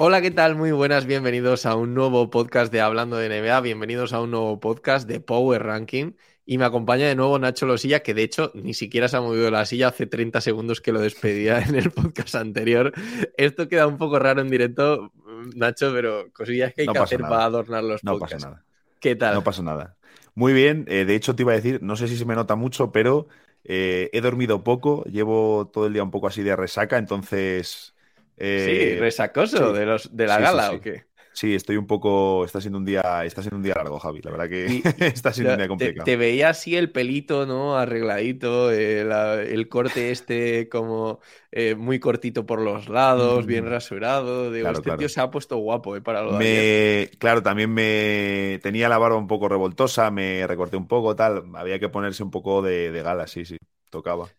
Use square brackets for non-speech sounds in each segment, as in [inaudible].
Hola, ¿qué tal? Muy buenas, bienvenidos a un nuevo podcast de Hablando de NBA, bienvenidos a un nuevo podcast de Power Ranking y me acompaña de nuevo Nacho Losilla, que de hecho ni siquiera se ha movido la silla, hace 30 segundos que lo despedía en el podcast anterior. Esto queda un poco raro en directo, Nacho, pero cosillas que hay No que hacer nada. para adornar los No podcasts. pasa nada. ¿Qué tal? No pasa nada. Muy bien. eh, de hecho, te iba a decir, no sé si se me nota mucho, pero eh, he dormido poco. Llevo todo el día un poco así de resaca, entonces. Eh, sí, resacoso sí. de, los, de la Sí, gala, sí. ¿o qué? sí, estoy un poco. Está siendo un día, está siendo un día largo, Javi. La verdad que Y- [laughs] está siendo un día te, complicado. te veía así el pelito, ¿no? Arregladito, eh, la- el corte este como eh, muy cortito por los lados, bien [laughs] rasurado. Digo, Claro, este claro. tío se ha puesto guapo, ¿eh? Para lo de. Me, claro, también me tenía la barba un poco revoltosa, me recorté un poco, tal. Había que ponerse un poco de, de gala, sí, sí, tocaba.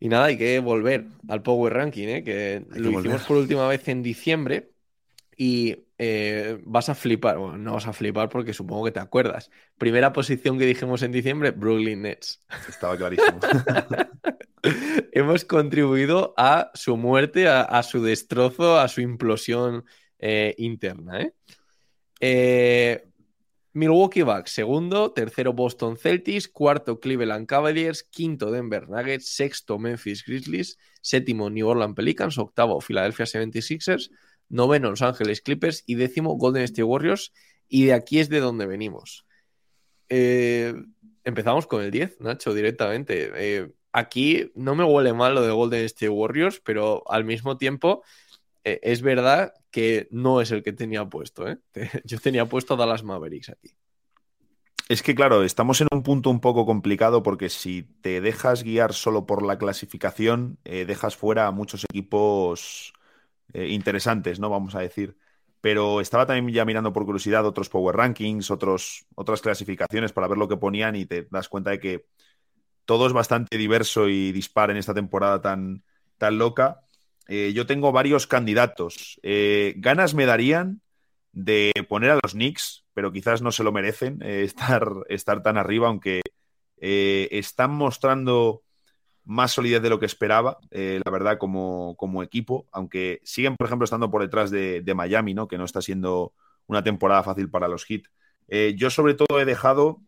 Y nada, hay que volver al Power Ranking, ¿eh? Que Hay que lo hicimos por última vez en diciembre y eh, vas a flipar. Bueno, no vas a flipar porque supongo que te acuerdas. Primera posición que dijimos en diciembre, Brooklyn Nets. Estaba clarísimo. [laughs] Hemos contribuido a su muerte, a, a su destrozo, a su implosión eh, interna. ¿eh? Milwaukee Bucks, segundo, tercero Boston Celtics, cuarto Cleveland Cavaliers, quinto Denver Nuggets, sexto Memphis Grizzlies, séptimo New Orleans Pelicans, octavo Philadelphia 76ers, noveno Los Ángeles Clippers y décimo Golden State Warriors. Y de aquí es de donde venimos. Eh, empezamos con el 10, Nacho, directamente. Eh, aquí no me huele mal lo de Golden State Warriors, pero al mismo tiempo eh, es verdad que no es el que tenía puesto. ¿eh? [laughs] Yo tenía puesto Dallas Mavericks aquí. Es que, claro, estamos en un punto un poco complicado porque si te dejas guiar solo por la clasificación, eh, dejas fuera a muchos equipos eh, interesantes, ¿no? Vamos a decir. Pero estaba también ya mirando por curiosidad otros Power Rankings, otros, otras clasificaciones para ver lo que ponían y te das cuenta de que todo es bastante diverso y dispar en esta temporada tan, tan loca. Eh, yo tengo varios candidatos. Eh, ganas me darían de poner a los Knicks, pero quizás no se lo merecen eh, [laughs] estar, estar tan arriba, aunque están mostrando más solidez de lo que esperaba, la verdad, como, como, equipo, aunque siguen, por ejemplo, estando por detrás de, de, Miami, ¿no? que no está siendo una temporada fácil para los Heat. Yo sobre todo he dejado,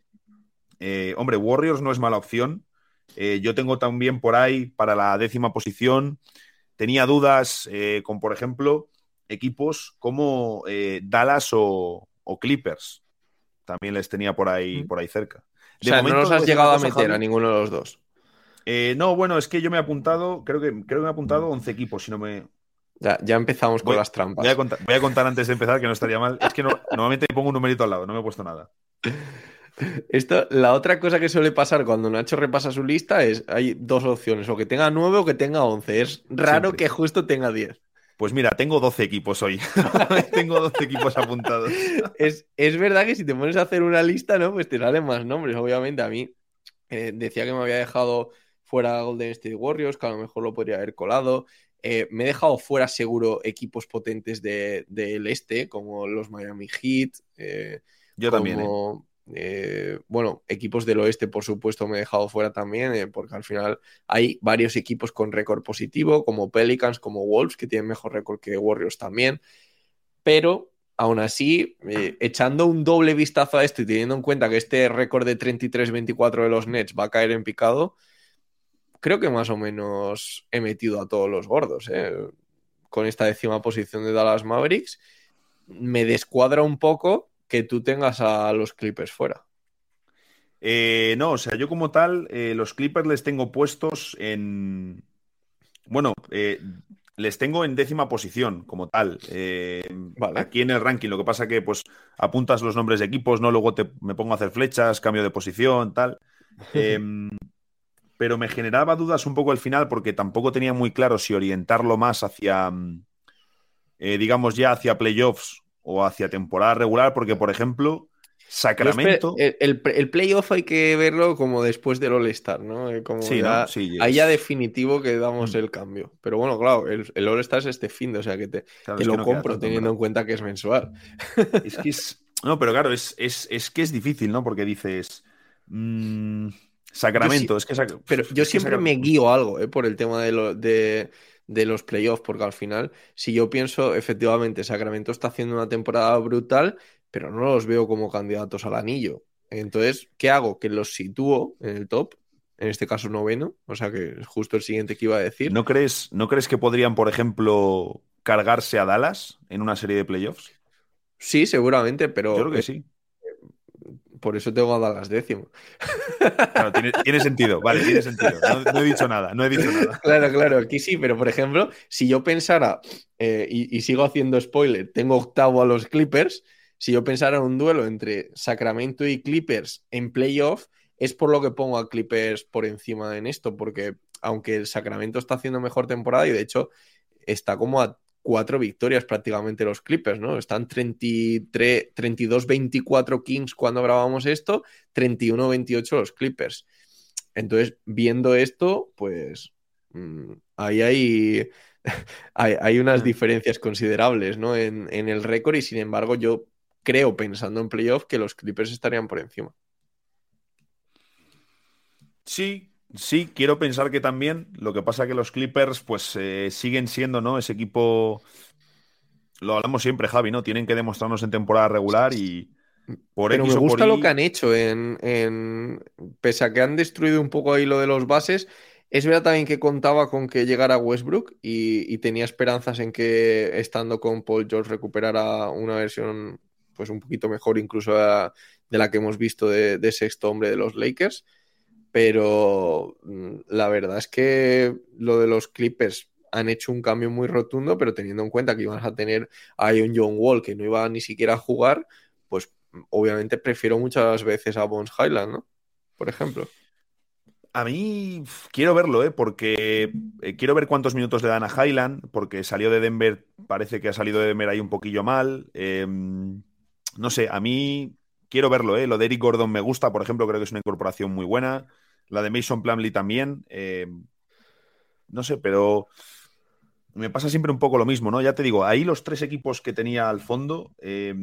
hombre, Warriors no es mala opción. Yo tengo también por ahí para la décima posición, tenía dudas eh, con, por ejemplo, equipos como eh, Dallas o, o, Clippers. También les tenía por ahí, por ahí cerca. De o sea, momento, no los has llegado a meter Javi, a ninguno de los dos. Eh, no, bueno, es que yo me he apuntado, creo que, creo que me he apuntado 11 equipos, si no me. Ya, ya empezamos voy, con las trampas. Voy a, contar, voy a, contar, antes de empezar, que no estaría mal. Es que no, normalmente pongo un numerito al lado, no me he puesto nada. [laughs] Esto, la otra cosa que suele pasar cuando Nacho repasa su lista es hay dos opciones, o que tenga 9 o que tenga 11. Es raro Siempre. que justo tenga 10. Pues mira, tengo 12 equipos hoy. [laughs] tengo 12 equipos apuntados. Es, es, verdad que si te pones a hacer una lista, ¿no? Pues te salen más nombres. Obviamente, a mí eh, decía que me había dejado fuera Golden State Warriors, que a lo mejor lo podría haber colado. Eh, me he dejado fuera seguro equipos potentes de- del este, como los Miami Heat. eh, Yo también. ¿Eh? bueno, equipos del oeste, por supuesto, me he dejado fuera también, eh, porque al final hay varios equipos con récord positivo, como Pelicans, como Wolves, que tienen mejor récord que Warriors también. Pero aún así, eh, echando un doble vistazo a esto y teniendo en cuenta que este récord de 33-24 de los Nets va a caer en picado, creo que más o menos he metido a todos los gordos, con esta décima posición de Dallas Mavericks. Me descuadra un poco que tú tengas a los Clippers fuera. Eh, no, o sea, yo como tal, eh, los Clippers les tengo puestos en. Bueno, eh, les tengo en décima posición, como tal. Vale. Aquí en el ranking. Lo que pasa que, pues, apuntas los nombres de equipos, ¿no? Luego te, me pongo a hacer flechas, cambio de posición, tal. [laughs] Em, pero me generaba dudas un poco al final porque tampoco tenía muy claro si orientarlo más hacia, mm, digamos, ya hacia playoffs o hacia temporada regular, porque, por ejemplo, Sacramento. El, el- el playoff hay que verlo como después del All-Star, ¿no? Eh, Como Sí, ya- ¿no? Sí, Ahí ya definitivo que damos Mm. el cambio. Pero bueno, claro, el, el All-Star es este fin de, o sea que te, claro, te es lo que no queda compro tanto, teniendo en cuenta que es mensual. [laughs] Es que es. No, pero claro, es, es, es que es difícil, ¿no? Porque dices. mm, Sacramento, es que. Sac- Pero yo siempre me guío algo ¿eh? por el tema de, lo- de, de los playoffs, porque al final, si yo pienso, efectivamente, Sacramento está haciendo una temporada brutal, pero no los veo como candidatos al anillo. Entonces, ¿qué hago? Que los sitúo en el top, en este caso noveno, o sea que es justo el siguiente que iba a decir. ¿No crees, ¿No crees que podrían, por ejemplo, cargarse a Dallas en una serie de playoffs? Sí, seguramente, pero Yo creo que eh, sí. Por eso tengo a Dallas décimo. Claro, tiene, tiene sentido, vale, tiene sentido. No, no he dicho nada, no he dicho nada. Claro, claro, aquí sí, pero por ejemplo, si yo pensara, eh, y, y sigo haciendo spoiler, tengo octavo a los Clippers, si yo pensara en un duelo entre Sacramento y Clippers en playoff, es por lo que pongo a Clippers por encima en esto, porque aunque el Sacramento está haciendo mejor temporada y de hecho está como a cuatro victorias prácticamente los Clippers, ¿no? Están 33, 32-24 Kings cuando grabamos esto, 31-28 los Clippers. Entonces, viendo esto, pues mm, ahí hay, [laughs] hay, hay unas diferencias considerables ¿no? en, en el récord y sin embargo yo creo, pensando en playoff, que los Clippers estarían por encima. Sí, sí, quiero pensar que también. Lo que pasa que los Clippers, pues, eh, siguen siendo, ¿no? Ese equipo. Lo hablamos siempre, Javi, ¿no? Tienen que demostrarnos en temporada regular y por Pero X me por gusta lo que han hecho en, en- Pese a que han destruido un poco ahí lo de los bases, es verdad también que contaba con que llegara Westbrook y, y tenía esperanzas en que estando con Paul George recuperara una versión pues un poquito mejor incluso de la que hemos visto de, de sexto hombre de los Lakers. Pero mm, la verdad es que lo de los Clippers han hecho un cambio muy rotundo, pero teniendo en cuenta que iban a tener a un John Wall que no iba ni siquiera a jugar, pues obviamente prefiero muchas veces a Bones Highland, ¿no? Por ejemplo. A mí quiero verlo, ¿eh? Porque eh, quiero ver cuántos minutos le dan a Highland, porque salió de Denver, parece que ha salido de Denver ahí un poquillo mal. Eh, no sé, a mí quiero verlo, ¿eh? Lo de Eric Gordon me gusta, por ejemplo, creo que es una incorporación muy buena. La de Mason Plumlee también. eh, no sé, pero me pasa siempre un poco lo mismo, ¿no? Ya te digo, ahí los tres equipos que tenía al fondo, eh,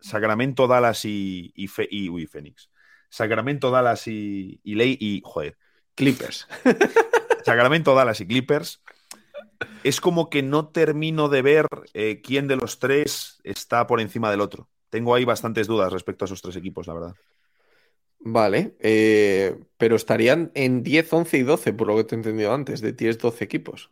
Sacramento, Dallas y, y, Fe- y- uy, Phoenix. Sacramento, Dallas y, y Ley y, joder, Clippers. [laughs] Sacramento, Dallas y Clippers. Es como que no termino de ver eh, quién de los tres está por encima del otro. Tengo ahí bastantes dudas respecto a esos tres equipos, la verdad. Vale, eh, pero estarían en 10, 11 y 12, por lo que te he entendido antes, de 10, 12 equipos.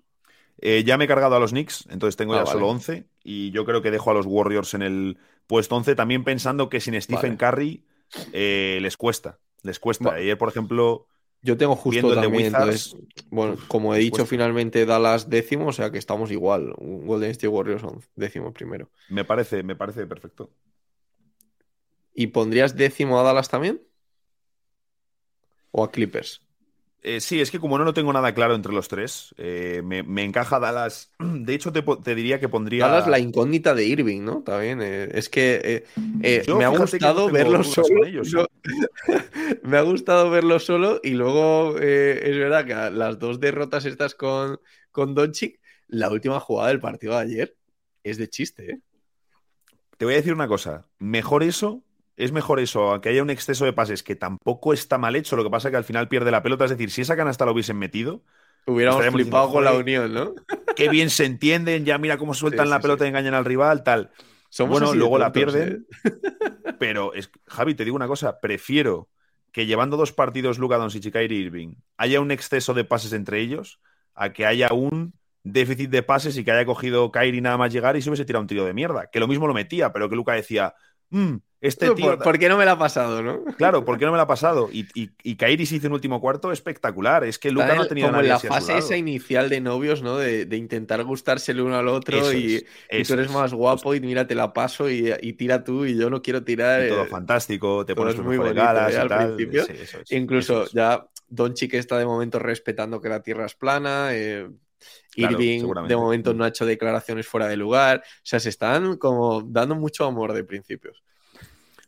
Eh, ya me he cargado a los Knicks, entonces tengo Ah, ya vale. solo 11 y yo creo que dejo a los Warriors en el puesto 11, también pensando que sin Stephen Vale. Curry eh, les cuesta, les cuesta. Va- Ayer, por ejemplo, Yo tengo justo Viendo el de también, Wizards, entonces, bueno, como he dicho, cuesta. finalmente Dallas décimo, o sea que estamos igual. Un Golden State Warriors décimo primero. me parece, me parece perfecto. ¿Y pondrías décimo a Dallas también? ¿O a Clippers? Eh, sí, es que como no lo tengo nada claro entre los tres, eh, me, me encaja Dallas. [clears throat] De hecho, te, te diría que pondría. Dallas la incógnita de Irving, ¿no? También. eh, es que eh, Yo, me ha no gustado tengo verlo solo. ellos, no- [laughs] me ha gustado verlo solo y luego es verdad que las dos derrotas estas con, con Doncic, la última jugada del partido de ayer es de chiste, ¿eh? Te voy a decir una cosa. Mejor eso. Es mejor eso, a que haya un exceso de pases que tampoco está mal hecho. Lo que pasa es que al final pierde la pelota. Es decir, si esa canasta la hubiesen metido, Hubiéramos flipado diciendo, con la unión, ¿no? qué bien se entienden. Ya mira cómo sueltan Sí, la pelota sí. y engañan al rival, tal. Somos Bueno, luego la pierden. ¿eh? [laughs] Pero, es, Javi, te digo una cosa. Prefiero que llevando dos partidos Luka Doncic y Kyrie Irving haya un exceso de pases entre ellos a que haya un déficit de pases y que haya cogido Kyrie nada más llegar y se hubiese tirado un tiro de mierda. Que lo mismo lo metía, pero que Luka decía, "Mm, este tío... ¿Por, por qué no me la ha pasado, no? [laughs] Claro, ¿por qué no me la ha pasado? Y, y, y hizo un último cuarto espectacular. Es que Está no ha tenido como en la fase esa inicial de novios, ¿no? De, de intentar gustarse el uno al otro Eso y, es, y eso tú eres es. más guapo y mira, te la paso y, y tira tú y yo no quiero tirar. Todo eh, fantástico, te pones muy bonito, galas ¿eh? al tal. principio. Sí, eso es, Incluso eso ya Doncic está de momento respetando que la Tierra es plana. eh, Claro, Irving de momento no ha hecho declaraciones fuera de lugar. O sea, se están como dando mucho amor de principios.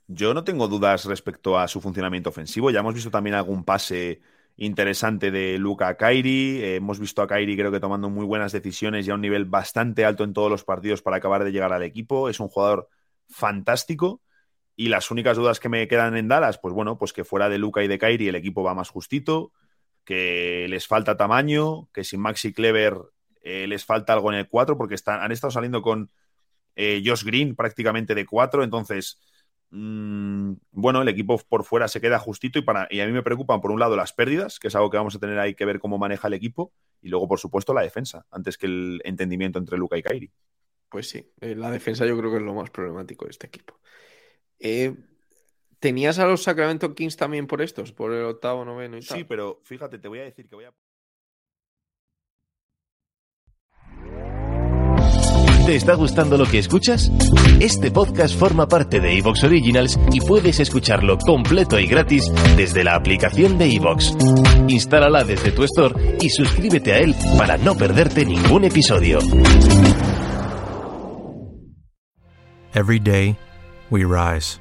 Yo no tengo dudas respecto a su funcionamiento ofensivo. Ya hemos visto también algún pase interesante de Luca a Kairi. Eh, hemos visto a Kairi creo que tomando muy buenas decisiones y a un nivel bastante alto en todos los partidos para acabar de llegar al equipo. Es un jugador fantástico. Y las únicas dudas que me quedan en Dallas, pues bueno, pues que fuera de Luca y de Kairi el equipo va más justito, que les falta tamaño, que sin Maxi Clever eh, les falta algo en el 4, porque están, han estado saliendo con eh, Josh Green prácticamente de 4, entonces Mm, bueno, el equipo por fuera se queda justito y, para, y a mí me preocupan por un lado las pérdidas, que es algo que vamos a tener ahí que ver cómo maneja el equipo, y luego por supuesto la defensa, antes que el entendimiento entre Luca y Kairi. Pues sí, eh, la defensa yo creo que es lo más problemático de este equipo. Eh, ¿Tenías a los Sacramento Kings también por estos? Por el octavo, noveno y tal. Sí, pero fíjate, te voy a decir que voy a... ¿Te está gustando lo que escuchas? Este podcast forma parte de Evox Originals y puedes escucharlo completo y gratis desde la aplicación de Evox. Instálala desde tu store y suscríbete a él para no perderte ningún episodio. Every day, we rise,